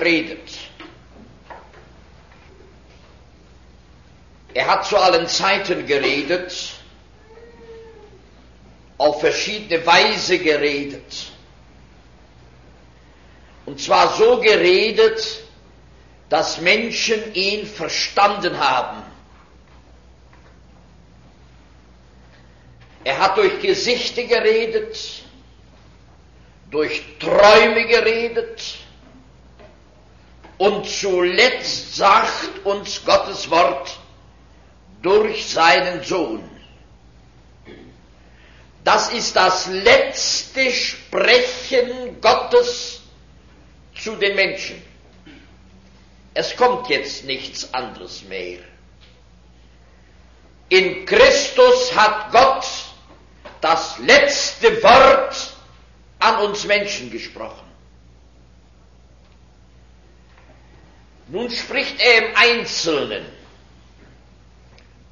redet. Er hat zu allen Zeiten geredet, auf verschiedene Weise geredet. Und zwar so geredet, dass Menschen ihn verstanden haben. Er hat durch Gesichter geredet, durch Träume geredet und zuletzt sagt uns Gottes Wort durch seinen Sohn. Das ist das letzte Sprechen Gottes zu den Menschen. Es kommt jetzt nichts anderes mehr. In Christus hat Gott das letzte Wort an uns Menschen gesprochen. Nun spricht er im Einzelnen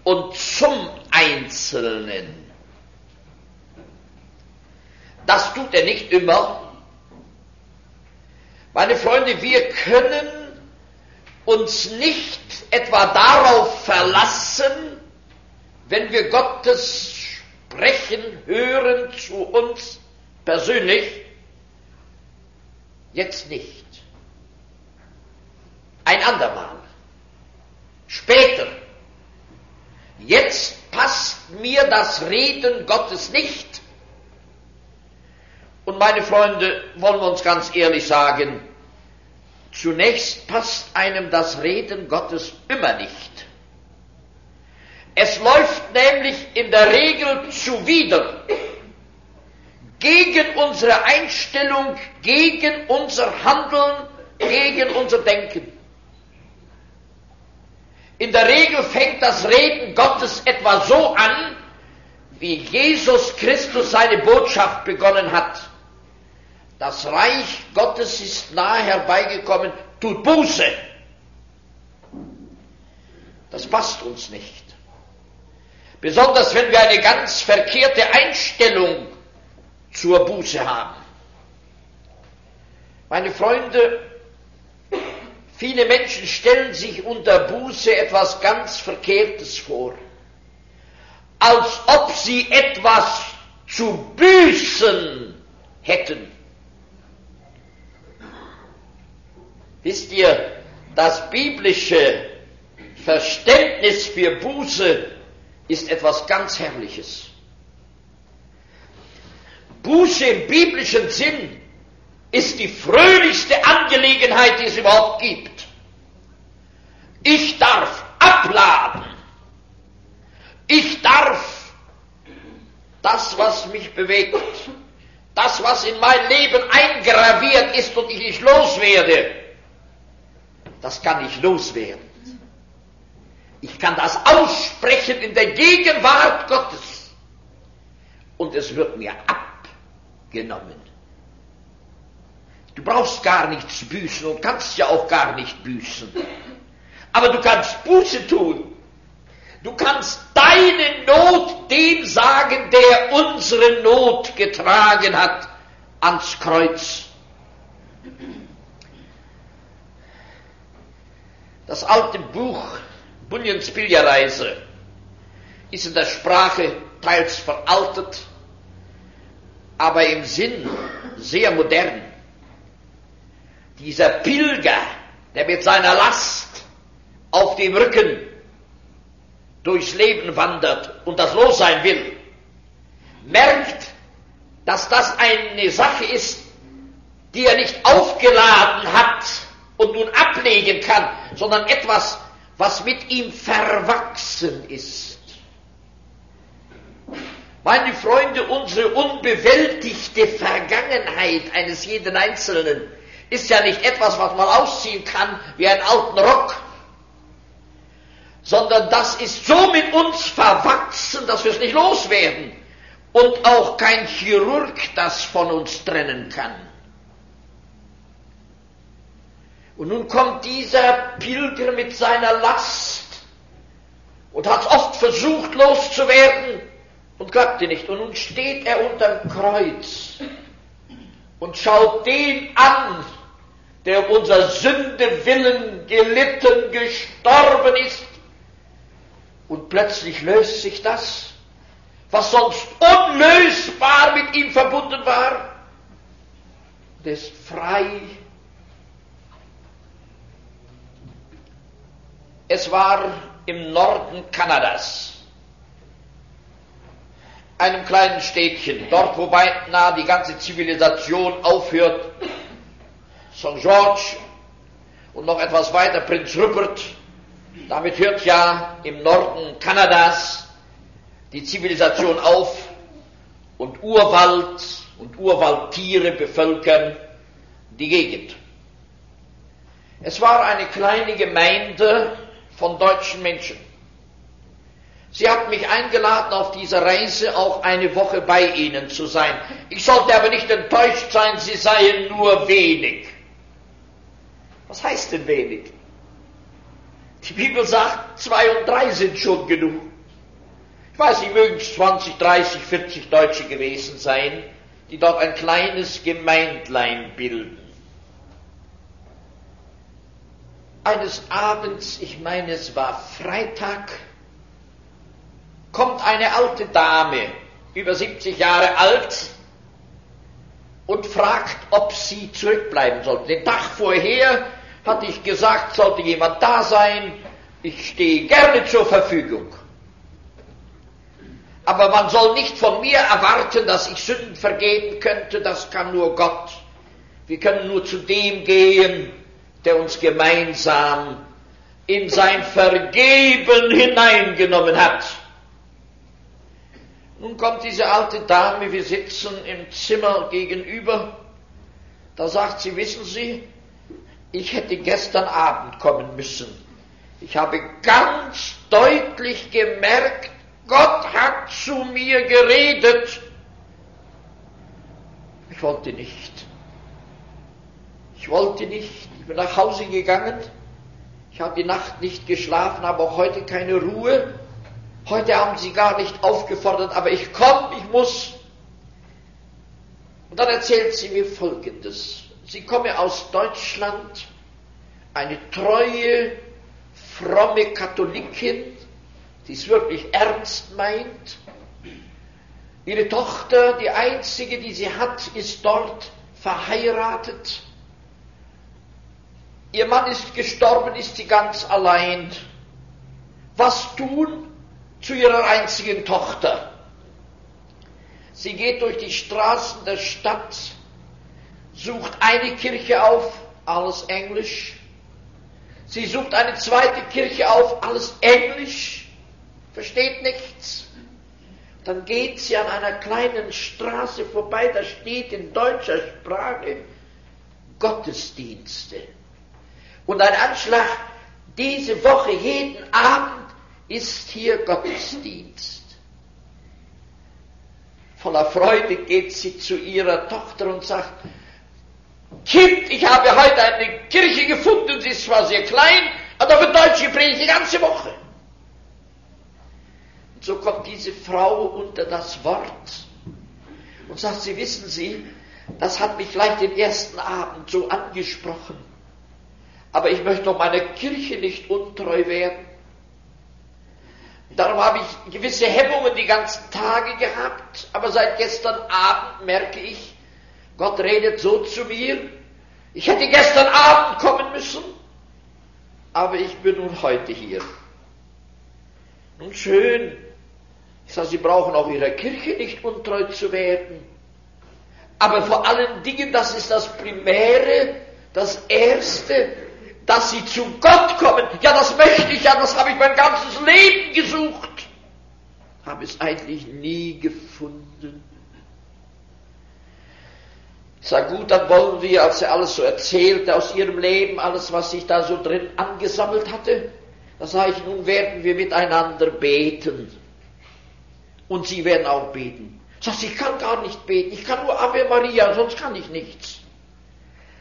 und zum Einzelnen. Das tut er nicht immer. Meine Freunde, wir können uns nicht etwa darauf verlassen, wenn wir Gottes Sprechen hören zu uns persönlich, jetzt nicht. Ein andermal. Später. Jetzt passt mir das Reden Gottes nicht. Und meine Freunde, wollen wir uns ganz ehrlich sagen, zunächst passt einem das Reden Gottes immer nicht. Es läuft nämlich in der Regel zuwider gegen unsere Einstellung, gegen unser Handeln, gegen unser Denken. In der Regel fängt das Reden Gottes etwa so an, wie Jesus Christus seine Botschaft begonnen hat. Das Reich Gottes ist nahe herbeigekommen, tut Buße. Das passt uns nicht. Besonders wenn wir eine ganz verkehrte Einstellung zur Buße haben. Meine Freunde, viele Menschen stellen sich unter Buße etwas ganz Verkehrtes vor, als ob sie etwas zu büßen hätten. Wisst ihr, das biblische Verständnis für Buße ist etwas ganz Herrliches. Buße im biblischen Sinn ist die fröhlichste Angelegenheit, die es überhaupt gibt. Ich darf abladen. Ich darf das, was mich bewegt, das, was in mein Leben eingraviert ist und ich nicht loswerde, das kann ich loswerden. Ich kann das aussprechen in der Gegenwart Gottes. Und es wird mir abgenommen. Du brauchst gar nichts büßen und kannst ja auch gar nicht büßen. Aber du kannst Buße tun. Du kannst deine Not dem sagen, der unsere Not getragen hat ans Kreuz. Das alte Buch Bunyan's Pilgerreise ist in der Sprache teils veraltet, aber im Sinn sehr modern. Dieser Pilger, der mit seiner Last auf dem Rücken durchs Leben wandert und das los sein will, merkt, dass das eine Sache ist, die er nicht aufgeladen hat und nun ablegen kann, sondern etwas, was mit ihm verwachsen ist. Meine Freunde, unsere unbewältigte Vergangenheit eines jeden Einzelnen ist ja nicht etwas, was man ausziehen kann wie einen alten Rock, sondern das ist so mit uns verwachsen, dass wir es nicht loswerden und auch kein Chirurg das von uns trennen kann. Und nun kommt dieser Pilger mit seiner Last und hat oft versucht loszuwerden und klappte nicht. Und nun steht er unterm Kreuz und schaut den an, der unser Sünde willen gelitten, gestorben ist. Und plötzlich löst sich das, was sonst unlösbar mit ihm verbunden war, und ist frei. Es war im Norden Kanadas, einem kleinen Städtchen, dort wo beinahe die ganze Zivilisation aufhört, St. George und noch etwas weiter Prinz Rupert. Damit hört ja im Norden Kanadas die Zivilisation auf und Urwald und Urwaldtiere bevölkern die Gegend. Es war eine kleine Gemeinde von deutschen Menschen. Sie hat mich eingeladen, auf dieser Reise auch eine Woche bei Ihnen zu sein. Ich sollte aber nicht enttäuscht sein, Sie seien nur wenig. Was heißt denn wenig? Die Bibel sagt, zwei und drei sind schon genug. Ich weiß nicht, mögen es 20, 30, 40 Deutsche gewesen sein, die dort ein kleines Gemeindlein bilden. Eines Abends, ich meine es war Freitag, kommt eine alte Dame, über 70 Jahre alt, und fragt, ob sie zurückbleiben sollte. Den Tag vorher hatte ich gesagt, sollte jemand da sein, ich stehe gerne zur Verfügung. Aber man soll nicht von mir erwarten, dass ich Sünden vergeben könnte, das kann nur Gott. Wir können nur zu dem gehen, der uns gemeinsam in sein Vergeben hineingenommen hat. Nun kommt diese alte Dame, wir sitzen im Zimmer gegenüber, da sagt sie, wissen Sie, ich hätte gestern Abend kommen müssen. Ich habe ganz deutlich gemerkt, Gott hat zu mir geredet. Ich wollte nicht. Ich wollte nicht. Ich bin nach Hause gegangen. Ich habe die Nacht nicht geschlafen, habe auch heute keine Ruhe. Heute haben sie gar nicht aufgefordert, aber ich komme, ich muss. Und dann erzählt sie mir Folgendes. Sie komme aus Deutschland, eine treue, fromme Katholikin, die es wirklich ernst meint. Ihre Tochter, die einzige, die sie hat, ist dort verheiratet. Ihr Mann ist gestorben, ist sie ganz allein. Was tun zu ihrer einzigen Tochter? Sie geht durch die Straßen der Stadt sucht eine Kirche auf, alles Englisch. Sie sucht eine zweite Kirche auf, alles Englisch, versteht nichts. Dann geht sie an einer kleinen Straße vorbei, da steht in deutscher Sprache Gottesdienste. Und ein Anschlag, diese Woche, jeden Abend ist hier Gottesdienst. Voller Freude geht sie zu ihrer Tochter und sagt, Kind, ich habe heute eine Kirche gefunden, sie ist zwar sehr klein, aber für Deutsche predigt die ganze Woche. Und so kommt diese Frau unter das Wort und sagt, Sie wissen Sie, das hat mich gleich den ersten Abend so angesprochen. Aber ich möchte doch meiner Kirche nicht untreu werden. Darum habe ich gewisse Hemmungen die ganzen Tage gehabt, aber seit gestern Abend merke ich, Gott redet so zu mir, ich hätte gestern Abend kommen müssen, aber ich bin nun heute hier. Nun schön, ich sage, Sie brauchen auch Ihrer Kirche nicht untreu zu werden. Aber vor allen Dingen, das ist das Primäre, das Erste, dass Sie zu Gott kommen. Ja, das möchte ich ja, das habe ich mein ganzes Leben gesucht. Habe es eigentlich nie gefunden. Sage, gut, dann wollen wir, als er alles so erzählte aus ihrem Leben, alles, was sich da so drin angesammelt hatte, da sage ich, nun werden wir miteinander beten. Und sie werden auch beten. Sagt ich kann gar nicht beten, ich kann nur Ave Maria, sonst kann ich nichts.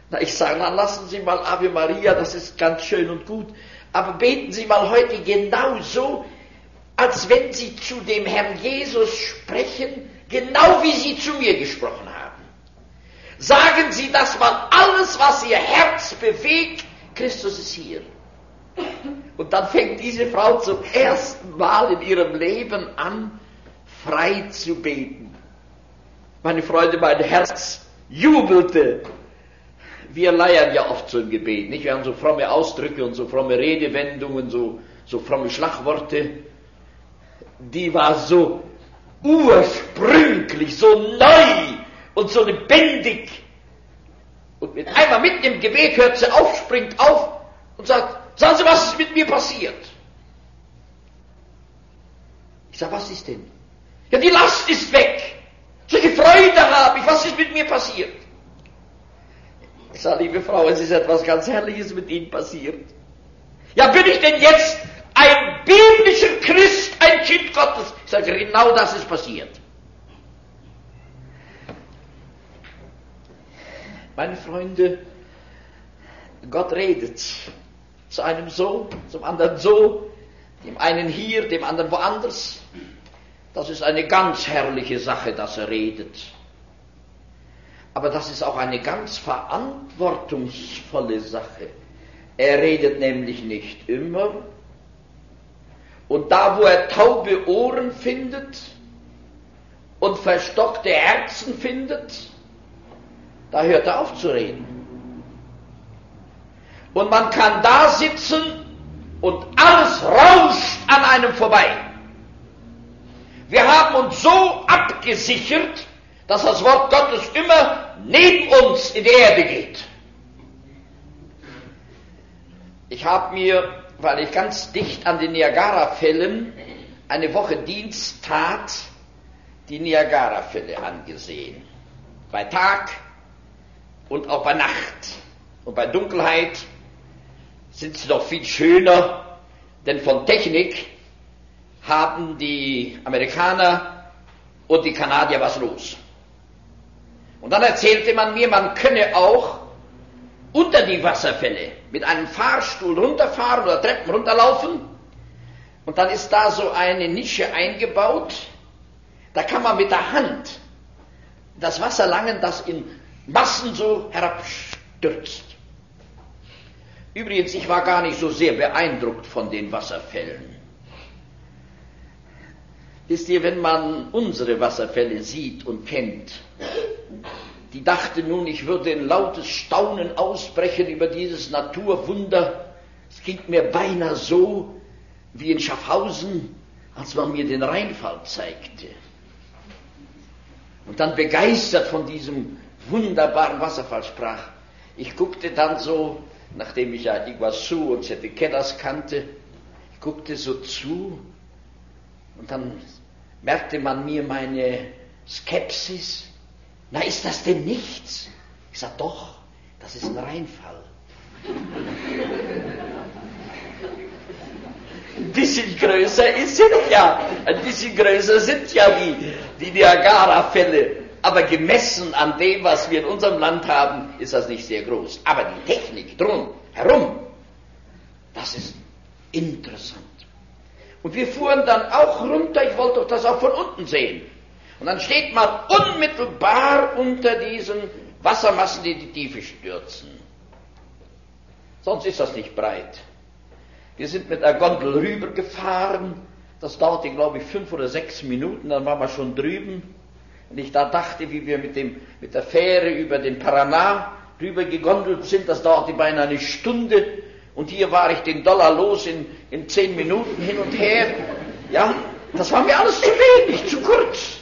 Na, ich sage, dann lassen Sie mal Ave Maria, das ist ganz schön und gut. Aber beten Sie mal heute genau so, als wenn Sie zu dem Herrn Jesus sprechen, genau wie Sie zu mir gesprochen haben. Sagen Sie, dass man alles, was Ihr Herz bewegt, Christus ist hier. Und dann fängt diese Frau zum ersten Mal in ihrem Leben an, frei zu beten. Meine Freunde, mein Herz jubelte. Wir leiern ja oft so im Gebet, nicht? Wir haben so fromme Ausdrücke und so fromme Redewendungen, so, so fromme Schlagworte. Die war so ursprünglich, so neu und so lebendig. Und mit einmal mitten im Gebet hört sie auf, springt auf und sagt, sagen Sie, was ist mit mir passiert? Ich sage, was ist denn? Ja, die Last ist weg. Solche Freude habe ich. Was ist mit mir passiert? Ich sage, liebe Frau, es ist etwas ganz Herrliches mit Ihnen passiert. Ja, bin ich denn jetzt ein biblischer Christ, ein Kind Gottes? Ich sage, genau das ist passiert. Meine Freunde, Gott redet zu einem so, zum anderen so, dem einen hier, dem anderen woanders. Das ist eine ganz herrliche Sache, dass er redet. Aber das ist auch eine ganz verantwortungsvolle Sache. Er redet nämlich nicht immer. Und da, wo er taube Ohren findet und verstockte Herzen findet, da hört er auf zu reden. Und man kann da sitzen und alles rauscht an einem vorbei. Wir haben uns so abgesichert, dass das Wort Gottes immer neben uns in die Erde geht. Ich habe mir, weil ich ganz dicht an den Niagara-Fällen eine Woche Dienst tat, die Niagara-Fälle angesehen. Bei Tag und auch bei Nacht. Und bei Dunkelheit sind sie doch viel schöner, denn von Technik haben die Amerikaner und die Kanadier was los. Und dann erzählte man mir, man könne auch unter die Wasserfälle mit einem Fahrstuhl runterfahren oder Treppen runterlaufen. Und dann ist da so eine Nische eingebaut. Da kann man mit der Hand das Wasser langen, das in Massen so herabstürzt. Übrigens, ich war gar nicht so sehr beeindruckt von den Wasserfällen. Wisst ihr, wenn man unsere Wasserfälle sieht und kennt, die dachte nun, ich würde ein lautes Staunen ausbrechen über dieses Naturwunder. Es ging mir beinahe so wie in Schaffhausen, als man mir den Rheinfall zeigte. Und dann begeistert von diesem wunderbaren Wasserfall sprach. Ich guckte dann so nachdem ich ja Iguazu und Setiqueras kannte, ich guckte so zu und dann merkte man mir meine Skepsis. Na, ist das denn nichts? Ich sag doch, das ist ein Reinfall. Ein bisschen größer sind ja, ein bisschen größer sind ja die, die Niagara-Fälle aber gemessen an dem, was wir in unserem Land haben, ist das nicht sehr groß. Aber die Technik drum herum, das ist interessant. Und wir fuhren dann auch runter, ich wollte doch das auch von unten sehen. Und dann steht man unmittelbar unter diesen Wassermassen, die die Tiefe stürzen. Sonst ist das nicht breit. Wir sind mit der Gondel rübergefahren. Das dauerte, glaube ich, fünf oder sechs Minuten, dann waren wir schon drüben. Und ich da dachte, wie wir mit, dem, mit der Fähre über den Paraná rüber gegondelt sind, das dauerte beinahe eine Stunde. Und hier war ich den Dollar los in, in zehn Minuten hin und her. Ja, das war mir alles zu wenig, zu kurz.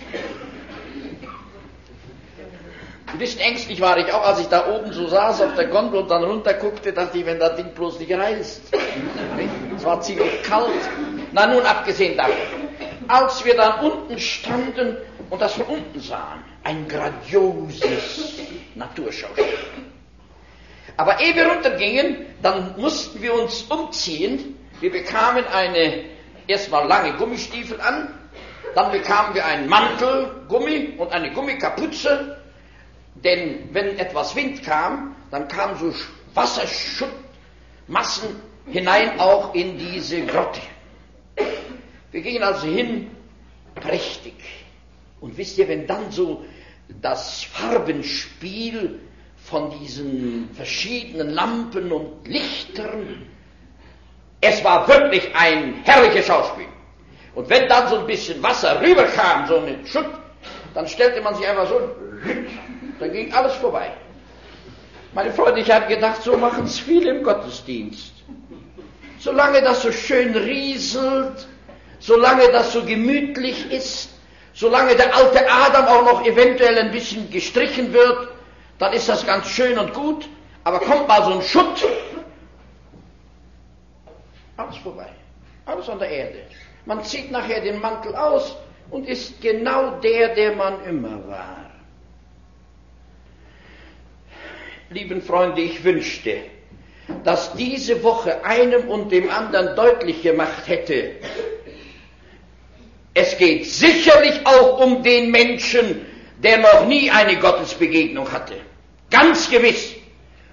Ein bisschen ängstlich war ich auch, als ich da oben so saß auf der Gondel und dann runterguckte, dachte ich, wenn das Ding bloß nicht reißt. Es war ziemlich kalt. Na nun, abgesehen davon. Als wir dann unten standen, und das von unten sahen. Ein grandioses Naturschauspiel. Aber ehe wir runtergingen, dann mussten wir uns umziehen. Wir bekamen eine erstmal lange Gummistiefel an, dann bekamen wir einen Mantel, Gummi und eine Gummikapuze, denn wenn etwas Wind kam, dann kamen so Wasserschuttmassen hinein auch in diese Grotte. Wir gingen also hin, prächtig. Und wisst ihr, wenn dann so das Farbenspiel von diesen verschiedenen Lampen und Lichtern. Es war wirklich ein herrliches Schauspiel. Und wenn dann so ein bisschen Wasser rüberkam, so ein Schutt, dann stellte man sich einfach so, dann ging alles vorbei. Meine Freunde, ich habe gedacht, so machen es viele im Gottesdienst. Solange das so schön rieselt, solange das so gemütlich ist, solange der alte Adam auch noch eventuell ein bisschen gestrichen wird, dann ist das ganz schön und gut, aber kommt mal so ein Schutt, alles vorbei, alles an der Erde. Man zieht nachher den Mantel aus und ist genau der, der man immer war. Lieben Freunde, ich wünschte, dass diese Woche einem und dem anderen deutlich gemacht hätte, es geht sicherlich auch um den Menschen, der noch nie eine Gottesbegegnung hatte. Ganz gewiss.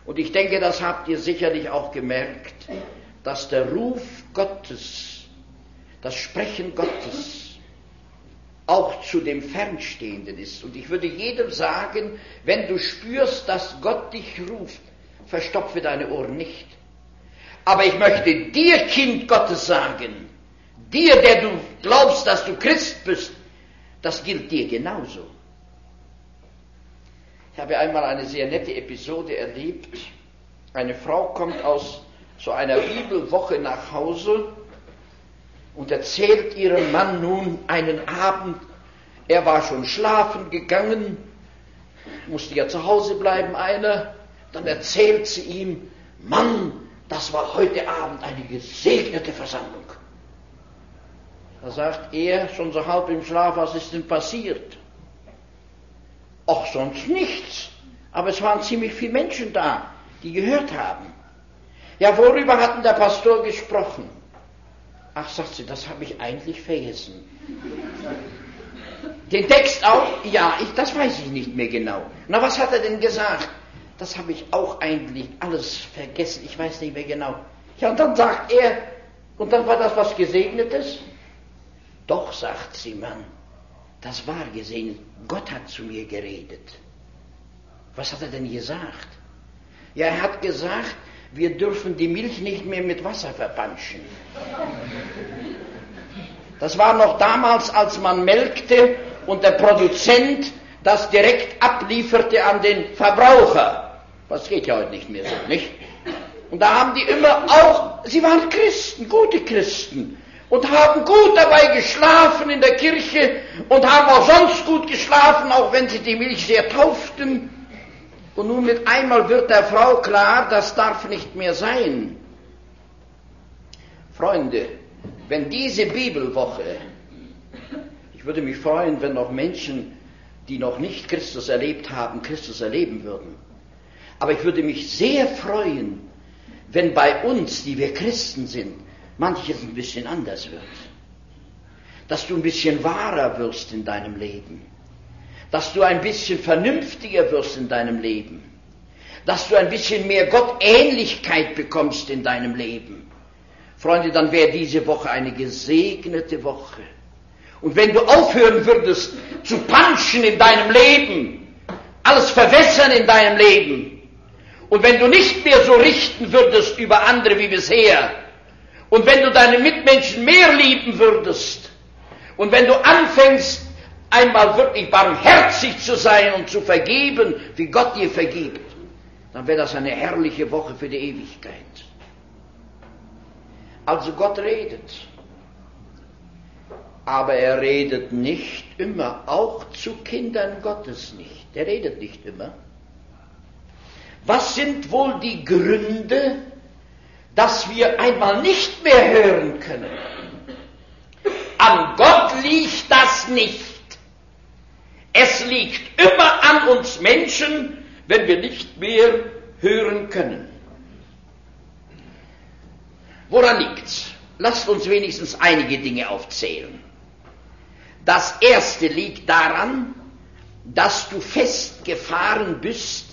Und ich denke, das habt ihr sicherlich auch gemerkt, dass der Ruf Gottes, das Sprechen Gottes auch zu dem Fernstehenden ist. Und ich würde jedem sagen, wenn du spürst, dass Gott dich ruft, verstopfe deine Ohren nicht. Aber ich möchte dir, Kind Gottes, sagen, dir, der du glaubst, dass du Christ bist, das gilt dir genauso. Ich habe einmal eine sehr nette Episode erlebt. Eine Frau kommt aus so einer Bibelwoche nach Hause und erzählt ihrem Mann nun einen Abend, er war schon schlafen gegangen, musste ja zu Hause bleiben, einer, dann erzählt sie ihm, Mann, das war heute Abend eine gesegnete Versammlung. Da sagt er, schon so halb im Schlaf, was ist denn passiert? Ach, sonst nichts. Aber es waren ziemlich viele Menschen da, die gehört haben. Ja, worüber hat denn der Pastor gesprochen? Ach, sagt sie, das habe ich eigentlich vergessen. Den Text auch? Ja, ich, das weiß ich nicht mehr genau. Na, was hat er denn gesagt? Das habe ich auch eigentlich alles vergessen. Ich weiß nicht mehr genau. Ja, und dann sagt er, und dann war das was Gesegnetes? Doch, sagt sie, Mann, das war gesegnet. Gott hat zu mir geredet. Was hat er denn gesagt? Ja, er hat gesagt, wir dürfen die Milch nicht mehr mit Wasser verpanschen. Das war noch damals, als man melkte und der Produzent das direkt ablieferte an den Verbraucher. Das geht ja heute nicht mehr so, nicht? Und da haben die immer auch, sie waren Christen, gute Christen, und haben gut dabei geschlafen in der Kirche und haben auch sonst gut geschlafen, auch wenn sie die Milch sehr tauften. Und nun mit einmal wird der Frau klar, das darf nicht mehr sein. Freunde, wenn diese Bibelwoche, ich würde mich freuen, wenn noch Menschen, die noch nicht Christus erlebt haben, Christus erleben würden. Aber ich würde mich sehr freuen, wenn bei uns, die wir Christen sind, manches ein bisschen anders wird. Dass du ein bisschen wahrer wirst in deinem Leben dass du ein bisschen vernünftiger wirst in deinem Leben, dass du ein bisschen mehr Gottähnlichkeit bekommst in deinem Leben. Freunde, dann wäre diese Woche eine gesegnete Woche. Und wenn du aufhören würdest zu panschen in deinem Leben, alles verwässern in deinem Leben, und wenn du nicht mehr so richten würdest über andere wie bisher, und wenn du deine Mitmenschen mehr lieben würdest, und wenn du anfängst, einmal wirklich barmherzig zu sein und zu vergeben, wie Gott dir vergibt, dann wäre das eine herrliche Woche für die Ewigkeit. Also Gott redet. Aber er redet nicht immer, auch zu Kindern Gottes nicht. Er redet nicht immer. Was sind wohl die Gründe, dass wir einmal nicht mehr hören können? An Gott liegt das nicht. Es liegt immer an uns Menschen, wenn wir nicht mehr hören können. Woran liegt's? Lasst uns wenigstens einige Dinge aufzählen. Das erste liegt daran, dass du festgefahren bist,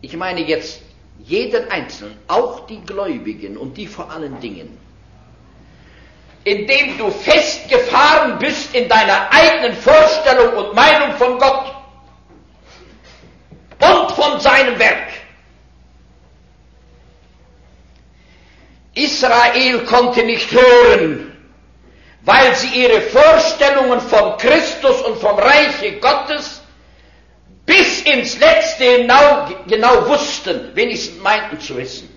ich meine jetzt jeden Einzelnen, auch die Gläubigen und die vor allen Dingen, indem du festgefahren bist in deiner eigenen Vorstellung und Meinung von Gott. von seinem Werk. Israel konnte nicht hören, weil sie ihre Vorstellungen von Christus und vom Reiche Gottes bis ins Letzte genau, genau wussten, wenigstens meinten zu wissen.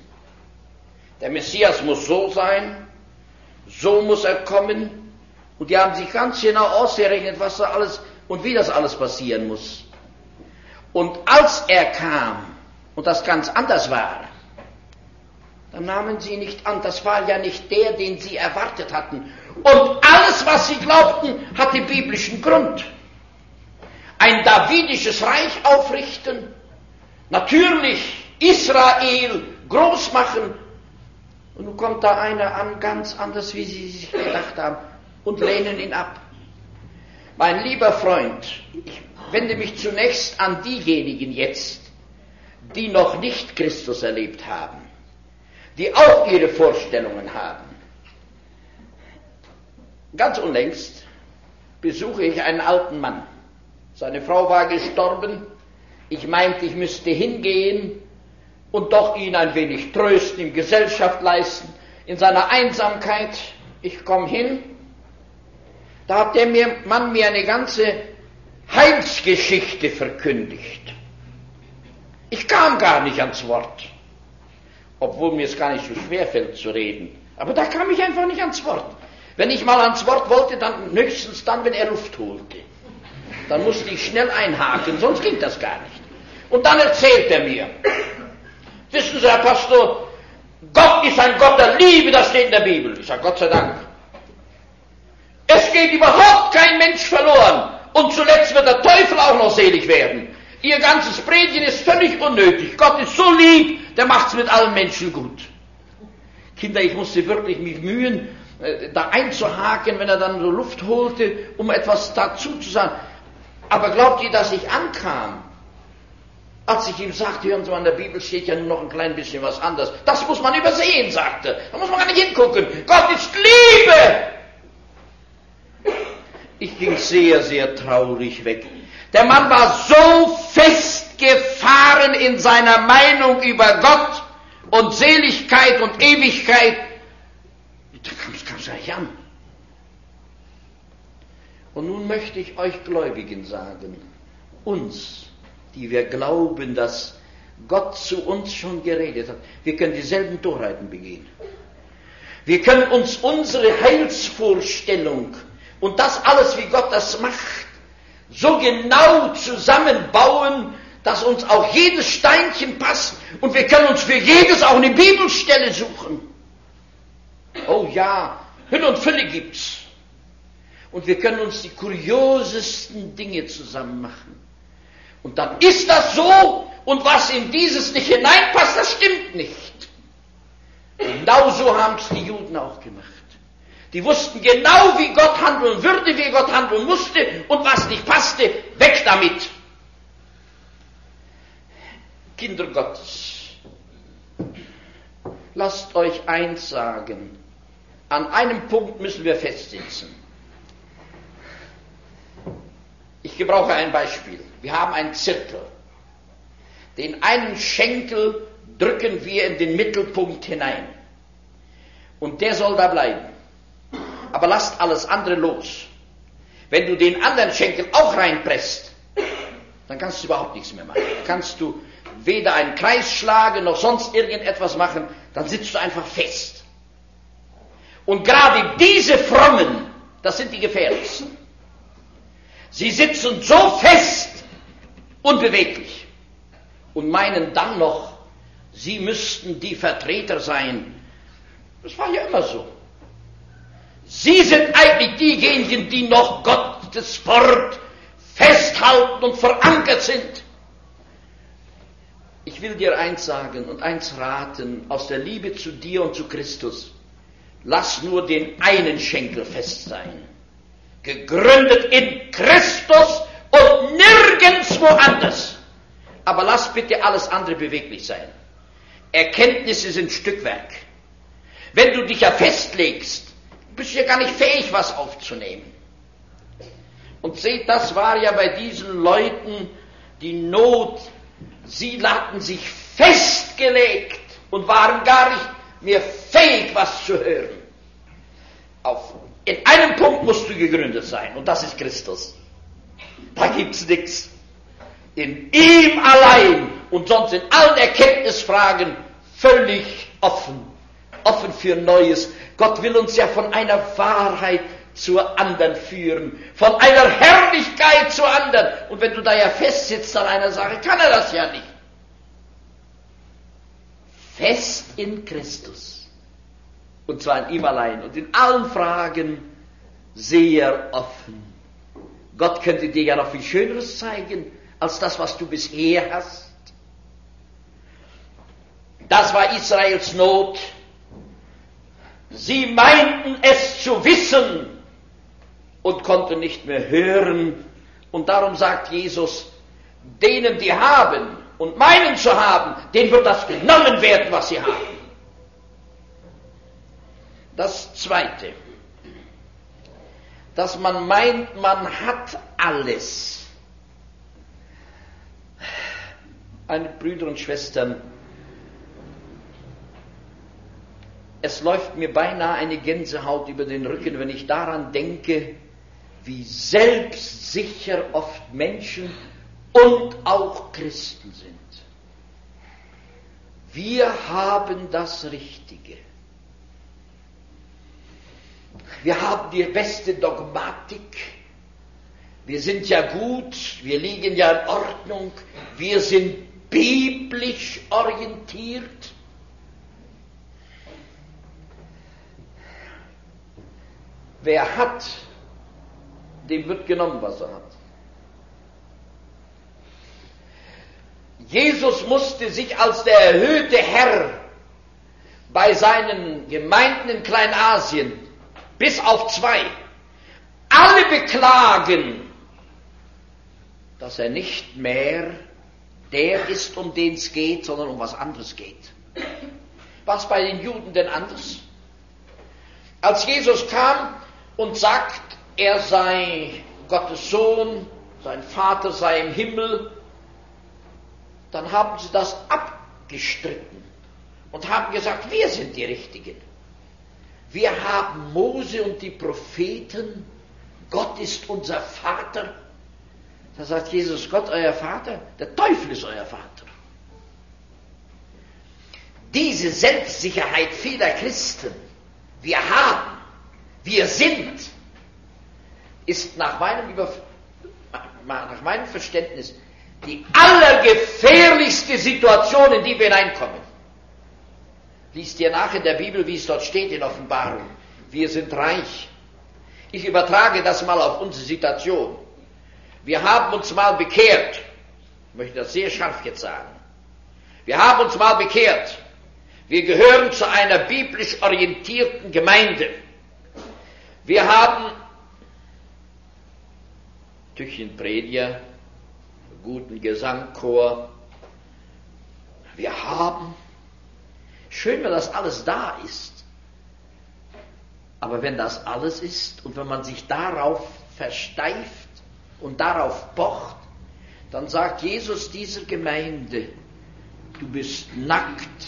Der Messias muss so sein, so muss er kommen, und die haben sich ganz genau ausgerechnet, was da alles und wie das alles passieren muss. Und als er kam und das ganz anders war, dann nahmen sie nicht an, das war ja nicht der, den sie erwartet hatten. Und alles, was sie glaubten, hatte biblischen Grund. Ein davidisches Reich aufrichten, natürlich Israel groß machen. Und nun kommt da einer an, ganz anders, wie sie sich gedacht haben, und lehnen ihn ab. Mein lieber Freund, ich wende mich zunächst an diejenigen jetzt, die noch nicht Christus erlebt haben, die auch ihre Vorstellungen haben. Ganz unlängst besuche ich einen alten Mann. Seine Frau war gestorben. Ich meinte, ich müsste hingehen und doch ihn ein wenig trösten, ihm Gesellschaft leisten, in seiner Einsamkeit. Ich komme hin. Da hat der Mann mir eine ganze Heilsgeschichte verkündigt. Ich kam gar nicht ans Wort, obwohl mir es gar nicht so schwer fällt zu reden. Aber da kam ich einfach nicht ans Wort. Wenn ich mal ans Wort wollte, dann höchstens dann, wenn er Luft holte. Dann musste ich schnell einhaken, sonst ging das gar nicht. Und dann erzählt er mir, wissen Sie, Herr Pastor, Gott ist ein Gott der Liebe, das steht in der Bibel. Ich sage, Gott sei Dank. Es geht überhaupt kein Mensch verloren. Und zuletzt wird der Teufel auch noch selig werden. Ihr ganzes Predigen ist völlig unnötig. Gott ist so lieb, der macht es mit allen Menschen gut. Kinder, ich musste wirklich mich mühen, äh, da einzuhaken, wenn er dann so Luft holte, um etwas dazu zu sagen. Aber glaubt ihr, dass ich ankam? Als ich ihm sagte, hören Sie mal, in der Bibel steht ja nur noch ein klein bisschen was anderes. Das muss man übersehen, sagte. Da muss man gar nicht hingucken. Gott ist Liebe! Ich ging sehr, sehr traurig weg. Der Mann war so festgefahren in seiner Meinung über Gott und Seligkeit und Ewigkeit. Da kam es gar nicht an. Und nun möchte ich euch Gläubigen sagen, uns, die wir glauben, dass Gott zu uns schon geredet hat, wir können dieselben Torheiten begehen. Wir können uns unsere Heilsvorstellung und das alles, wie Gott das macht, so genau zusammenbauen, dass uns auch jedes Steinchen passt und wir können uns für jedes auch eine Bibelstelle suchen. Oh ja, Hülle und Fülle gibt's. Und wir können uns die kuriosesten Dinge zusammen machen. Und dann ist das so und was in dieses nicht hineinpasst, das stimmt nicht. Genauso haben es die Juden auch gemacht. Die wussten genau, wie Gott handeln würde, wie Gott handeln musste und was nicht passte, weg damit. Kinder Gottes, lasst euch eins sagen. An einem Punkt müssen wir festsitzen. Ich gebrauche ein Beispiel. Wir haben einen Zirkel. Den einen Schenkel drücken wir in den Mittelpunkt hinein. Und der soll da bleiben aber lasst alles andere los. Wenn du den anderen Schenkel auch reinpresst, dann kannst du überhaupt nichts mehr machen. Dann kannst du weder einen Kreis schlagen noch sonst irgendetwas machen, dann sitzt du einfach fest. Und gerade diese Frommen, das sind die gefährlichsten. Sie sitzen so fest, unbeweglich und meinen dann noch, sie müssten die Vertreter sein. Das war ja immer so. Sie sind eigentlich diejenigen, die noch Gottes Wort festhalten und verankert sind. Ich will dir eins sagen und eins raten aus der Liebe zu dir und zu Christus. Lass nur den einen Schenkel fest sein. Gegründet in Christus und nirgendwo anders. Aber lass bitte alles andere beweglich sein. Erkenntnisse sind Stückwerk. Wenn du dich ja festlegst, bist ja gar nicht fähig, was aufzunehmen. Und seht, das war ja bei diesen Leuten die Not Sie hatten sich festgelegt und waren gar nicht mehr fähig, was zu hören. Auf, in einem Punkt musst du gegründet sein, und das ist Christus. Da gibt's nichts. In ihm allein und sonst in allen Erkenntnisfragen völlig offen. Offen für Neues. Gott will uns ja von einer Wahrheit zur anderen führen, von einer Herrlichkeit zur anderen. Und wenn du da ja festsitzt an einer Sache, kann er das ja nicht. Fest in Christus. Und zwar in ihm allein. Und in allen Fragen sehr offen. Gott könnte dir ja noch viel Schöneres zeigen, als das, was du bisher hast. Das war Israels Not. Sie meinten es zu wissen, und konnte nicht mehr hören. Und darum sagt Jesus, denen, die haben und meinen zu haben, denen wird das genommen werden, was sie haben. Das Zweite, dass man meint, man hat alles. Meine Brüder und Schwestern, es läuft mir beinahe eine Gänsehaut über den Rücken, wenn ich daran denke, wie selbstsicher oft Menschen und auch Christen sind. Wir haben das Richtige. Wir haben die beste Dogmatik. Wir sind ja gut, wir liegen ja in Ordnung, wir sind biblisch orientiert. Wer hat dem wird genommen, was er hat. Jesus musste sich als der erhöhte Herr bei seinen Gemeinden in Kleinasien bis auf zwei alle beklagen, dass er nicht mehr der ist, um den es geht, sondern um was anderes geht. Was bei den Juden denn anders? Als Jesus kam und sagt, er sei Gottes Sohn, sein Vater sei im Himmel, dann haben sie das abgestritten und haben gesagt, wir sind die Richtigen. Wir haben Mose und die Propheten, Gott ist unser Vater. Da sagt Jesus, Gott euer Vater, der Teufel ist euer Vater. Diese Selbstsicherheit vieler Christen, wir haben, wir sind, ist nach meinem, Überf nach meinem Verständnis die allergefährlichste Situation, in die wir hineinkommen. Lies dir nach in der Bibel, wie es dort steht in Offenbarung. Wir sind reich. Ich übertrage das mal auf unsere Situation. Wir haben uns mal bekehrt. Ich möchte das sehr scharf jetzt sagen. Wir haben uns mal bekehrt. Wir gehören zu einer biblisch orientierten Gemeinde. Wir haben Tüchchenprediger, guten Gesangchor. Wir haben, schön, wenn das alles da ist, aber wenn das alles ist und wenn man sich darauf versteift und darauf pocht, dann sagt Jesus dieser Gemeinde, du bist nackt,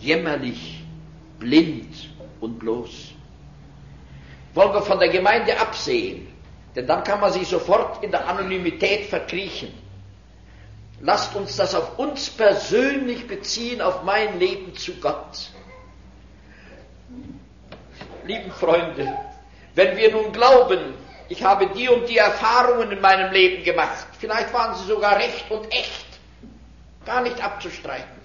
jämmerlich, blind und bloß. Wollen wir von der Gemeinde absehen? Denn dann kann man sich sofort in der Anonymität verkriechen. Lasst uns das auf uns persönlich beziehen, auf mein Leben zu Gott. Lieben Freunde, wenn wir nun glauben, ich habe die und die Erfahrungen in meinem Leben gemacht, vielleicht waren sie sogar recht und echt, gar nicht abzustreiten.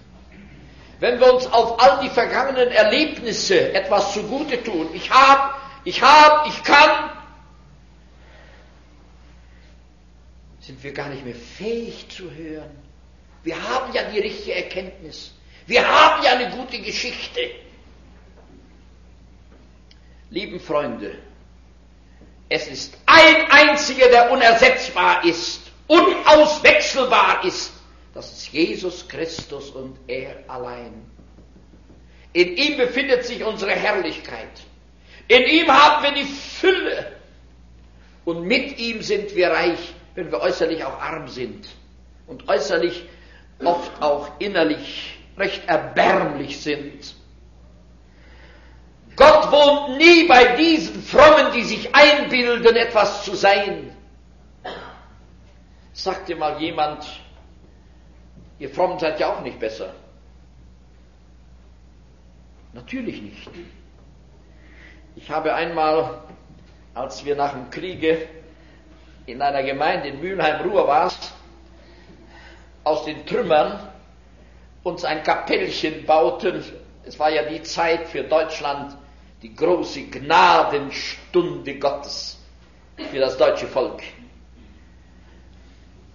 Wenn wir uns auf all die vergangenen Erlebnisse etwas zugute tun, ich habe, ich habe, ich kann, sind wir gar nicht mehr fähig zu hören. Wir haben ja die richtige Erkenntnis. Wir haben ja eine gute Geschichte. Lieben Freunde, es ist ein einziger, der unersetzbar ist, unauswechselbar ist. Das ist Jesus Christus und er allein. In ihm befindet sich unsere Herrlichkeit. In ihm haben wir die Fülle. Und mit ihm sind wir reich wenn wir äußerlich auch arm sind und äußerlich oft auch innerlich recht erbärmlich sind. Gott wohnt nie bei diesen Frommen, die sich einbilden, etwas zu sein. Sagte mal jemand, ihr Frommen seid ja auch nicht besser. Natürlich nicht. Ich habe einmal, als wir nach dem Kriege in einer Gemeinde in Mülheim-Ruhr waren, aus den Trümmern uns ein Kapellchen bauten. Es war ja die Zeit für Deutschland, die große Gnadenstunde Gottes für das deutsche Volk.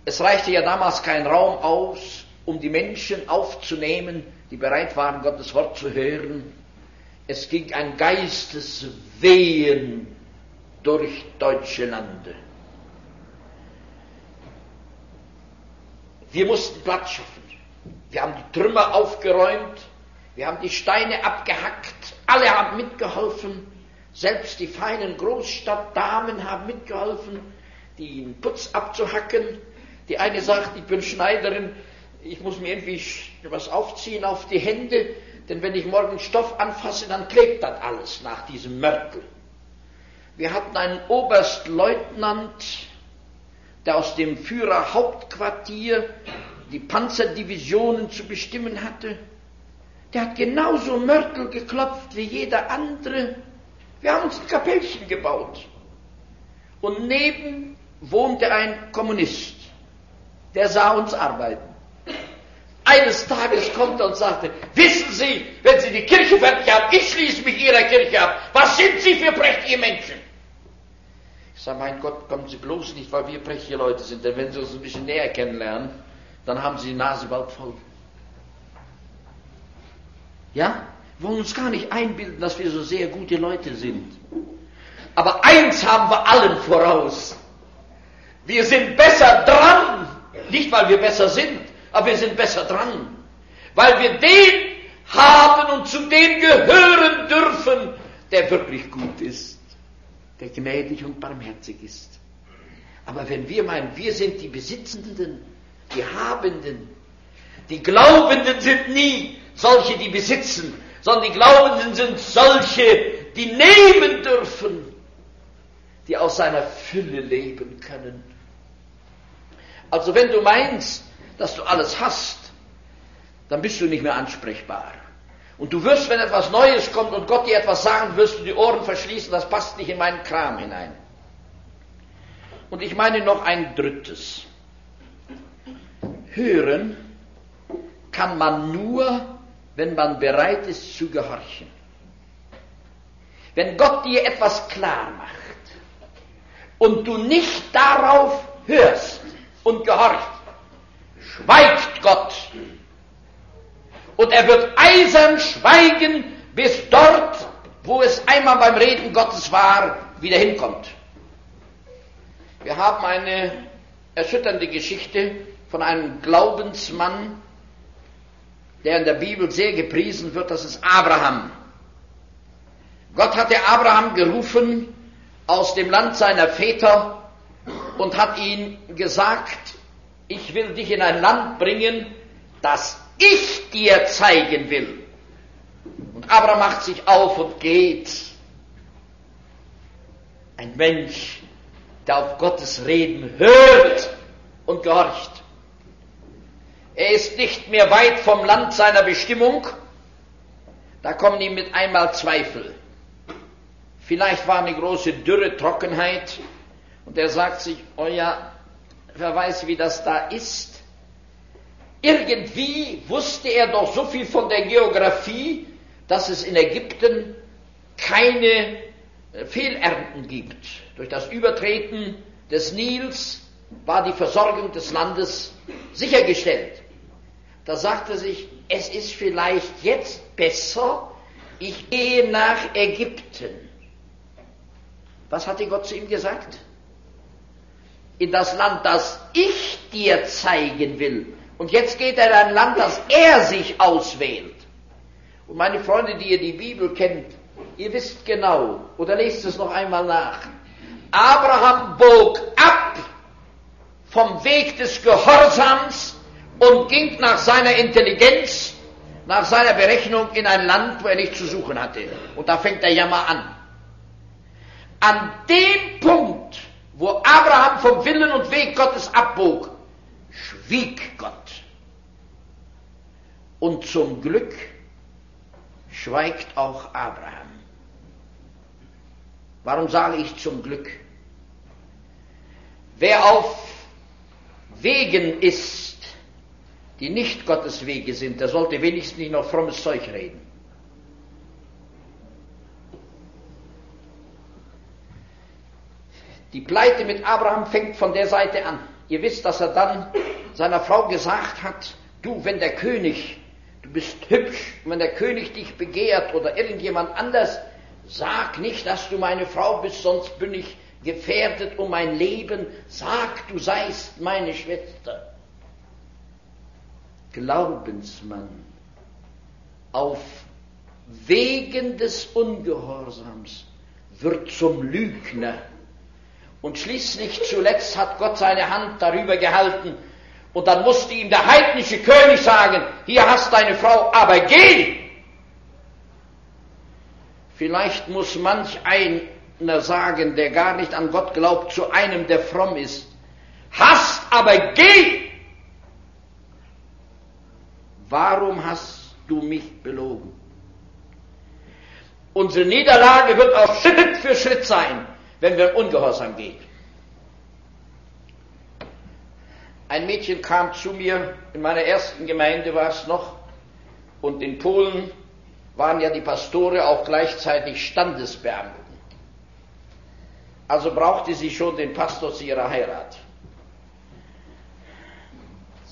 Es reichte ja damals kein Raum aus, um die Menschen aufzunehmen, die bereit waren, Gottes Wort zu hören. Es ging ein Geisteswehen durch deutsche Lande. Wir mussten Platz schaffen. Wir haben die Trümmer aufgeräumt, wir haben die Steine abgehackt, alle haben mitgeholfen, selbst die feinen Großstadtdamen haben mitgeholfen, den Putz abzuhacken. Die eine sagt, ich bin Schneiderin, ich muss mir irgendwie was aufziehen auf die Hände, denn wenn ich morgen Stoff anfasse, dann klebt das alles nach diesem Mörtel. Wir hatten einen Oberstleutnant, der aus dem Führerhauptquartier die Panzerdivisionen zu bestimmen hatte. Der hat genauso Mörtel geklopft wie jeder andere. Wir haben uns ein Kapellchen gebaut. Und neben wohnte ein Kommunist. Der sah uns arbeiten. Eines Tages kommt er und sagte, wissen Sie, wenn Sie die Kirche fertig haben, ich schließe mich Ihrer Kirche ab. Was sind Sie für prächtige Menschen? Sage, mein Gott, kommen Sie bloß nicht, weil wir prächtige Leute sind, denn wenn Sie uns ein bisschen näher kennenlernen, dann haben Sie die Nase bald voll. Ja? Wir wollen uns gar nicht einbilden, dass wir so sehr gute Leute sind. Aber eins haben wir allen voraus. Wir sind besser dran. Nicht, weil wir besser sind, aber wir sind besser dran. Weil wir den haben und zu dem gehören dürfen, der wirklich gut ist, der gnädig und barmherzig ist. Aber wenn wir meinen, wir sind die Besitzenden, die Habenden, die Glaubenden sind nie solche, die besitzen, sondern die Glaubenden sind solche, die nehmen dürfen, die aus seiner Fülle leben können. Also wenn du meinst, dass du alles hast, dann bist du nicht mehr ansprechbar. Und du wirst, wenn etwas Neues kommt und Gott dir etwas sagen, wirst du die Ohren verschließen, das passt nicht in meinen Kram hinein. Und ich meine noch ein drittes. Hören kann man nur, wenn man bereit ist zu gehorchen. Wenn Gott dir etwas klar macht und du nicht darauf hörst und gehorcht, schweigt Gott. Und er wird eisern schweigen, bis dort, wo es einmal beim Reden Gottes war, wieder hinkommt. Wir haben eine erschütternde Geschichte von einem Glaubensmann, der in der Bibel sehr gepriesen wird, das ist Abraham. Gott hatte Abraham gerufen aus dem Land seiner Väter und hat ihm gesagt, ich will dich in ein Land bringen, das ich dir zeigen will. Und Abraham macht sich auf und geht. Ein Mensch, der auf Gottes Reden hört und gehorcht. Er ist nicht mehr weit vom Land seiner Bestimmung. Da kommen ihm mit einmal Zweifel. Vielleicht war eine große Dürre, Trockenheit. Und er sagt sich, oh ja, wer weiß, wie das da ist. Irgendwie wusste er doch so viel von der Geografie, dass es in Ägypten keine äh, Fehlernten gibt. Durch das Übertreten des Nils war die Versorgung des Landes sichergestellt. Da sagte sich, es ist vielleicht jetzt besser, ich gehe nach Ägypten. Was hatte Gott zu ihm gesagt? In das Land, das ich dir zeigen will. Und jetzt geht er in ein Land, das er sich auswählt. Und meine Freunde, die ihr die Bibel kennt, ihr wisst genau, oder lest es noch einmal nach. Abraham bog ab vom Weg des Gehorsams und ging nach seiner Intelligenz, nach seiner Berechnung in ein Land, wo er nichts zu suchen hatte. Und da fängt der Jammer an. An dem Punkt, wo Abraham vom Willen und Weg Gottes abbog, schwieg Gott. Und zum Glück schweigt auch Abraham. Warum sage ich zum Glück? Wer auf Wegen ist, die nicht Gottes Wege sind, der sollte wenigstens nicht noch frommes Zeug reden. Die Pleite mit Abraham fängt von der Seite an. Ihr wisst, dass er dann seiner Frau gesagt hat, du, wenn der König, du bist hübsch, wenn der König dich begehrt oder irgendjemand anders, sag nicht, dass du meine Frau bist, sonst bin ich gefährdet um mein Leben. Sag, du seist meine Schwester. Glaubensmann, auf wegen des Ungehorsams wird zum Lügner und schließlich zuletzt hat Gott seine Hand darüber gehalten. Und dann musste ihm der heidnische König sagen, hier hast deine Frau, aber geh! Vielleicht muss manch einer sagen, der gar nicht an Gott glaubt, zu einem, der fromm ist. Hast, aber geh! Warum hast du mich belogen? Unsere Niederlage wird auch Schritt für Schritt sein wenn wir ungehorsam gehen. Ein Mädchen kam zu mir, in meiner ersten Gemeinde war es noch, und in Polen waren ja die Pastore auch gleichzeitig Standesbeamten. Also brauchte sie schon den Pastor zu ihrer Heirat.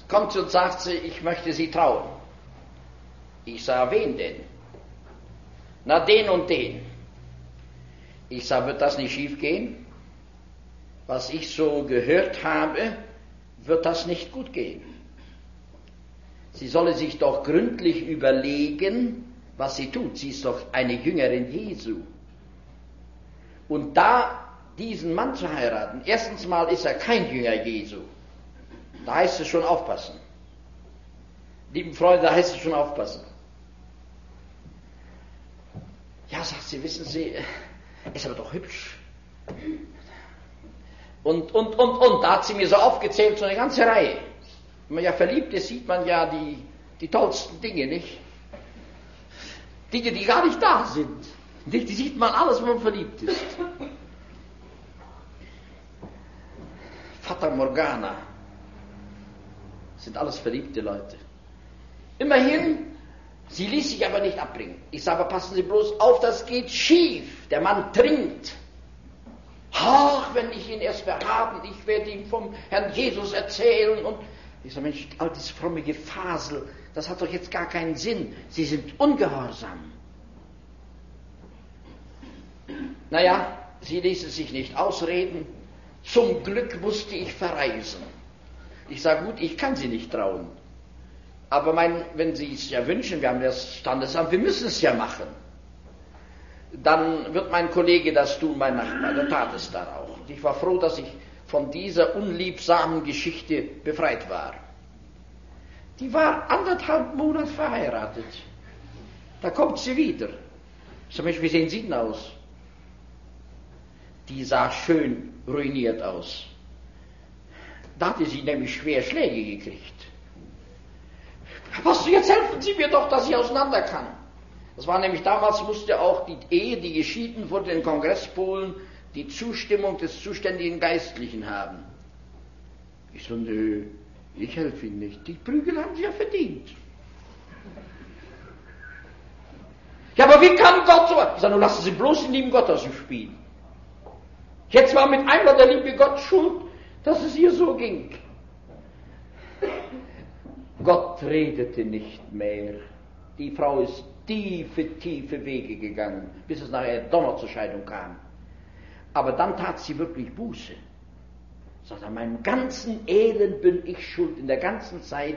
Kommt sie und sagt sie, ich möchte sie trauen. Ich sah, wen denn? Na, den und den. Ich sage, wird das nicht schiefgehen? Was ich so gehört habe, wird das nicht gut gehen. Sie solle sich doch gründlich überlegen, was sie tut. Sie ist doch eine Jüngerin Jesu. Und da diesen Mann zu heiraten, erstens mal ist er kein Jünger Jesu. Da heißt es schon aufpassen. Lieben Freunde, da heißt es schon aufpassen. Ja, sagt sie, wissen Sie, ist aber doch hübsch. Und, und, und, und, da hat sie mir so aufgezählt, so eine ganze Reihe. Wenn man ja verliebt ist, sieht man ja die, die tollsten Dinge, nicht? Dinge, die gar nicht da sind. Die, die sieht man alles, wenn man verliebt ist. Fata Morgana. Sind alles verliebte Leute. Immerhin Sie ließ sich aber nicht abbringen. Ich sage, passen Sie bloß auf, das geht schief. Der Mann trinkt. Ach, wenn ich ihn erst verhaben, ich werde ihm vom Herrn Jesus erzählen. Und ich sage, Mensch, all dieses fromme Gefasel, das hat doch jetzt gar keinen Sinn. Sie sind ungehorsam. Naja, sie ließen sich nicht ausreden. Zum Glück musste ich verreisen. Ich sage, gut, ich kann sie nicht trauen. Aber mein, wenn Sie es ja wünschen, wir haben das Standesamt, wir müssen es ja machen. Dann wird mein Kollege das tun, mein Nachbar, der tat es dann auch. Und ich war froh, dass ich von dieser unliebsamen Geschichte befreit war. Die war anderthalb Monate verheiratet. Da kommt sie wieder. Sag Mensch, wie sehen Sie denn aus? Die sah schön ruiniert aus. Da hatte sie nämlich schwer Schläge gekriegt. Was, jetzt helfen Sie mir doch, dass ich auseinander kann. Das war nämlich damals, musste auch die Ehe, die geschieden wurde in Kongresspolen, die Zustimmung des zuständigen Geistlichen haben. Ich so, nö, ich helfe Ihnen nicht. Die Prügel haben Sie ja verdient. Ja, aber wie kann Gott so? Ich sage, nun lassen Sie bloß den lieben Gott aus dem Spiel. Jetzt war mit einmal der liebe Gott schuld, dass es ihr so ging. Gott redete nicht mehr. Die Frau ist tiefe, tiefe Wege gegangen, bis es nachher Donner zur Scheidung kam. Aber dann tat sie wirklich Buße. Sagt an meinem ganzen Elend bin ich schuld, in der ganzen Zeit.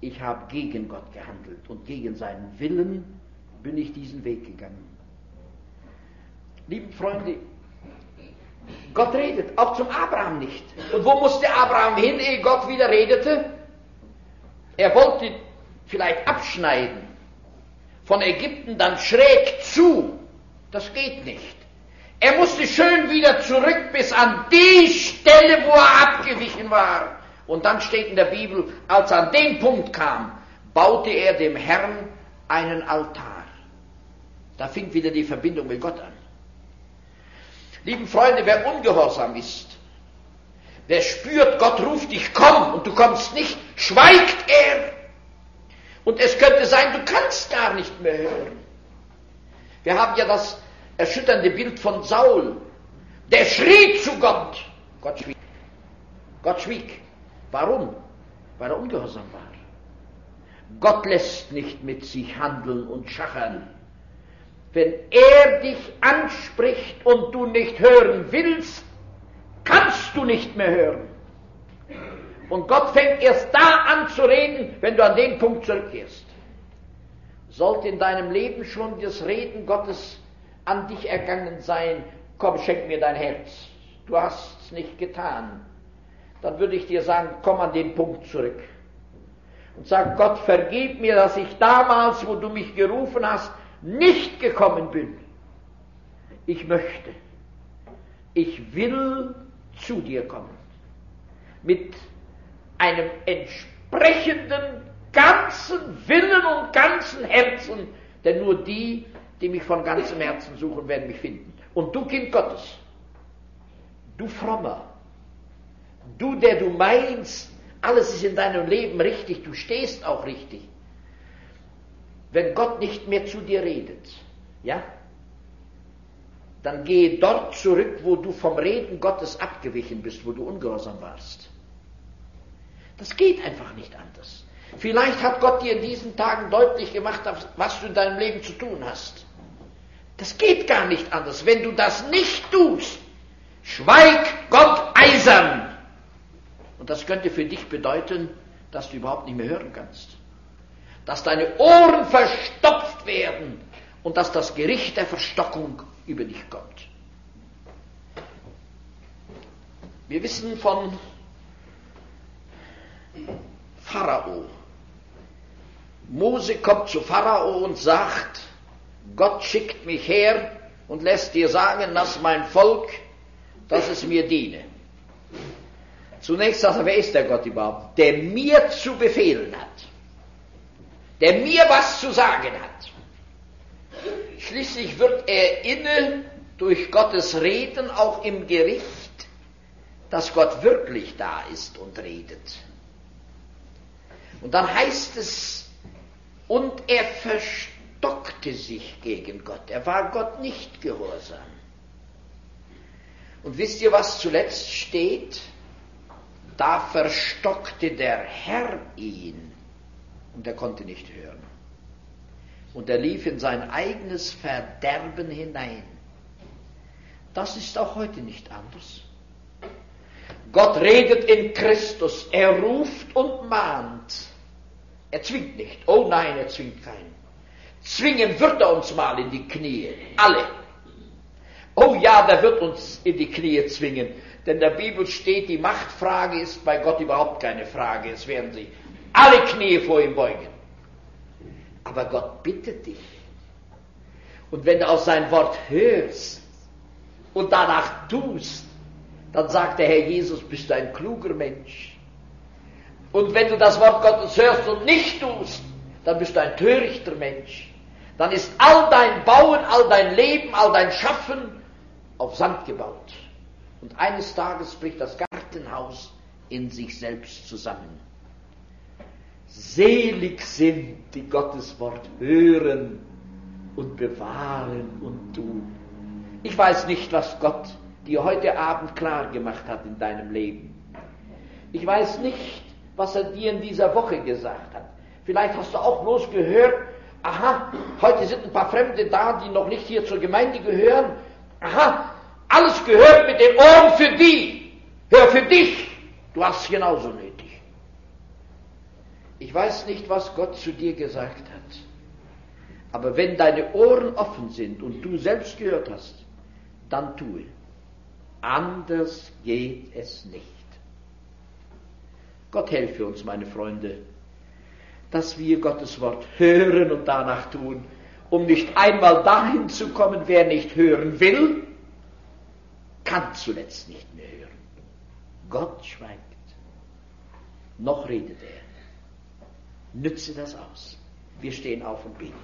Ich habe gegen Gott gehandelt und gegen seinen Willen bin ich diesen Weg gegangen. Lieben Freunde, Gott redet, auch zum Abraham nicht. Und wo musste Abraham hin, ehe Gott wieder redete? Er wollte vielleicht abschneiden, von Ägypten dann schräg zu. Das geht nicht. Er musste schön wieder zurück bis an die Stelle, wo er abgewichen war. Und dann steht in der Bibel, als er an den Punkt kam, baute er dem Herrn einen Altar. Da fing wieder die Verbindung mit Gott an. Lieben Freunde, wer ungehorsam ist, wer spürt, Gott ruft dich, komm, und du kommst nicht, schweigt er. Und es könnte sein, du kannst gar nicht mehr hören. Wir haben ja das erschütternde Bild von Saul. Der schrie zu Gott. Gott schwieg. Gott schwieg. Warum? Weil er ungehorsam war. Gott lässt nicht mit sich handeln und schachern. Wenn er dich anspricht und du nicht hören willst, kannst du nicht mehr hören. Und Gott fängt erst da an zu reden, wenn du an den Punkt zurückkehrst. Sollte in deinem Leben schon das Reden Gottes an dich ergangen sein, komm, schenk mir dein Herz. Du hast es nicht getan. Dann würde ich dir sagen, komm an den Punkt zurück. Und sag, Gott, vergib mir, dass ich damals, wo du mich gerufen hast, nicht gekommen bin. Ich möchte, ich will zu dir kommen. Mit einem entsprechenden ganzen Willen und ganzen Herzen, denn nur die, die mich von ganzem Herzen suchen, werden mich finden. Und du Kind Gottes, du Frommer, du, der du meinst, alles ist in deinem Leben richtig, du stehst auch richtig. Wenn Gott nicht mehr zu dir redet, ja, dann gehe dort zurück, wo du vom Reden Gottes abgewichen bist, wo du ungehorsam warst. Das geht einfach nicht anders. Vielleicht hat Gott dir in diesen Tagen deutlich gemacht, was du in deinem Leben zu tun hast. Das geht gar nicht anders. Wenn du das nicht tust, schweig Gott eisern. Und das könnte für dich bedeuten, dass du überhaupt nicht mehr hören kannst. Dass deine Ohren verstopft werden und dass das Gericht der Verstockung über dich kommt. Wir wissen von Pharao. Mose kommt zu Pharao und sagt, Gott schickt mich her und lässt dir sagen, dass mein Volk, dass es mir diene. Zunächst sagt er, wer ist der Gott überhaupt? Der mir zu befehlen hat. Der mir was zu sagen hat. Schließlich wird er inne durch Gottes Reden auch im Gericht, dass Gott wirklich da ist und redet. Und dann heißt es, und er verstockte sich gegen Gott. Er war Gott nicht gehorsam. Und wisst ihr, was zuletzt steht? Da verstockte der Herr ihn und er konnte nicht hören. Und er lief in sein eigenes Verderben hinein. Das ist auch heute nicht anders. Gott redet in Christus, er ruft und mahnt. Er zwingt nicht. Oh nein, er zwingt keinen. Zwingen wird er uns mal in die Knie. Alle. Oh ja, der wird uns in die Knie zwingen. Denn der Bibel steht, die Machtfrage ist bei Gott überhaupt keine Frage. Es werden sie alle Knie vor ihm beugen. Aber Gott bittet dich. Und wenn du auf sein Wort hörst und danach tust, dann sagt der Herr Jesus, bist du ein kluger Mensch. Und wenn du das Wort Gottes hörst und nicht tust, dann bist du ein törichter Mensch. Dann ist all dein Bauen, all dein Leben, all dein Schaffen auf Sand gebaut. Und eines Tages bricht das Gartenhaus in sich selbst zusammen. Selig sind, die Gottes Wort hören und bewahren und tun. Ich weiß nicht, was Gott dir heute Abend klar gemacht hat in deinem Leben. Ich weiß nicht, was er dir in dieser Woche gesagt hat. Vielleicht hast du auch bloß gehört, aha, heute sind ein paar Fremde da, die noch nicht hier zur Gemeinde gehören. Aha, alles gehört mit den Ohren für die. Hör für dich. Du hast es genauso nötig. Ich weiß nicht, was Gott zu dir gesagt hat. Aber wenn deine Ohren offen sind und du selbst gehört hast, dann tue. Anders geht es nicht. Gott helfe uns, meine Freunde, dass wir Gottes Wort hören und danach tun, um nicht einmal dahin zu kommen, wer nicht hören will, kann zuletzt nicht mehr hören. Gott schweigt, noch redet er. Nütze das aus. Wir stehen auf und beten.